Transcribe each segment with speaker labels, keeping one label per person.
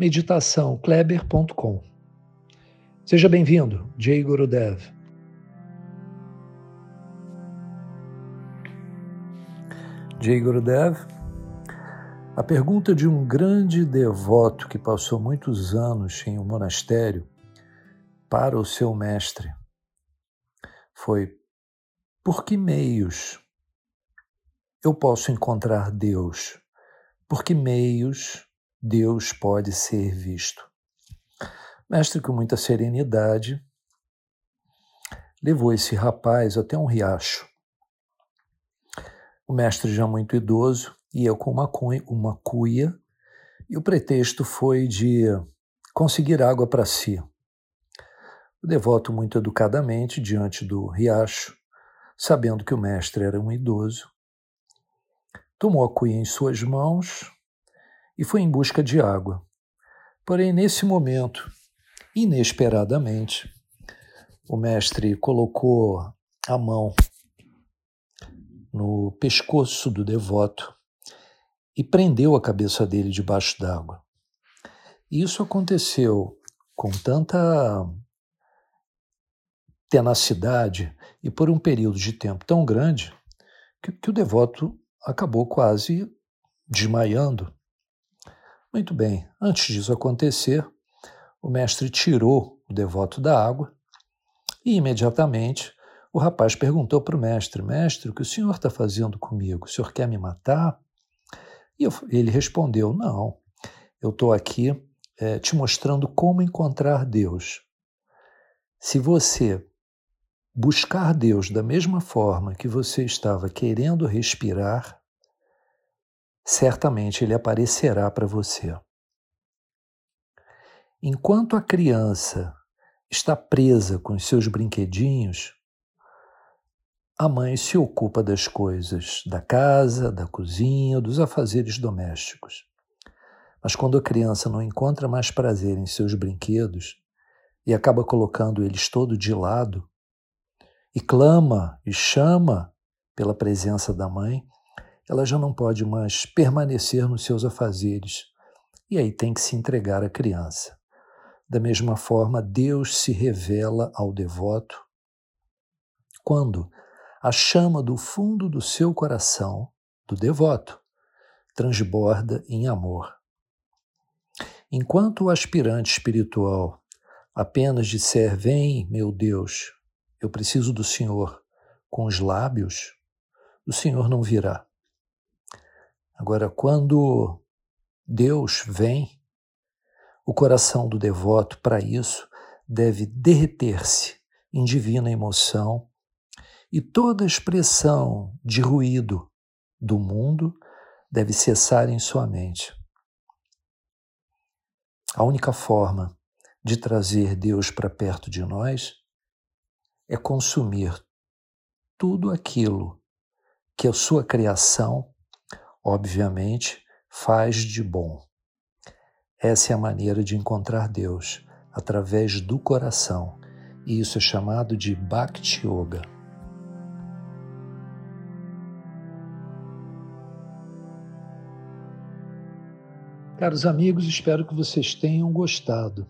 Speaker 1: meditaçãokleber.com. Seja bem-vindo, Jay Gurudev. Jay Gurudev, a pergunta de um grande devoto que passou muitos anos em um monastério para o seu mestre foi: por que meios eu posso encontrar Deus? Por que meios Deus pode ser visto? Mestre, com muita serenidade, levou esse rapaz até um riacho. O mestre já muito idoso ia com uma cuia, uma cuia e o pretexto foi de conseguir água para si. O devoto, muito educadamente, diante do riacho, sabendo que o mestre era um idoso, tomou a cuia em suas mãos e foi em busca de água. Porém, nesse momento, inesperadamente, o mestre colocou a mão no pescoço do devoto e prendeu a cabeça dele debaixo d'água. Isso aconteceu com tanta tenacidade e por um período de tempo tão grande que, que o devoto acabou quase desmaiando. Muito bem, antes disso acontecer, o mestre tirou o devoto da água e imediatamente o rapaz perguntou para o mestre: Mestre, o que o senhor está fazendo comigo? O senhor quer me matar? E eu, ele respondeu: Não, eu estou aqui é, te mostrando como encontrar Deus. Se você buscar Deus da mesma forma que você estava querendo respirar, certamente ele aparecerá para você. Enquanto a criança está presa com os seus brinquedinhos, a mãe se ocupa das coisas da casa, da cozinha, dos afazeres domésticos. Mas quando a criança não encontra mais prazer em seus brinquedos e acaba colocando eles todo de lado, e clama e chama pela presença da mãe, ela já não pode mais permanecer nos seus afazeres e aí tem que se entregar à criança. Da mesma forma, Deus se revela ao devoto quando a chama do fundo do seu coração, do devoto, transborda em amor. Enquanto o aspirante espiritual apenas disser: Vem, meu Deus, eu preciso do Senhor com os lábios, o Senhor não virá. Agora, quando Deus vem, o coração do devoto, para isso, deve derreter-se em divina emoção e toda expressão de ruído do mundo deve cessar em sua mente. A única forma de trazer Deus para perto de nós é consumir tudo aquilo que a sua criação, obviamente, faz de bom. Essa é a maneira de encontrar Deus, através do coração, e isso é chamado de Bhakti Yoga. Caros amigos, espero que vocês tenham gostado.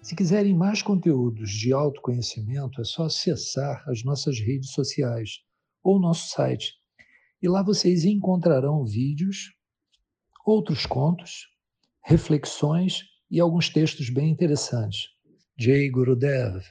Speaker 1: Se quiserem mais conteúdos de autoconhecimento, é só acessar as nossas redes sociais ou nosso site. E lá vocês encontrarão vídeos, outros contos, reflexões e alguns textos bem interessantes. Jay Gurudev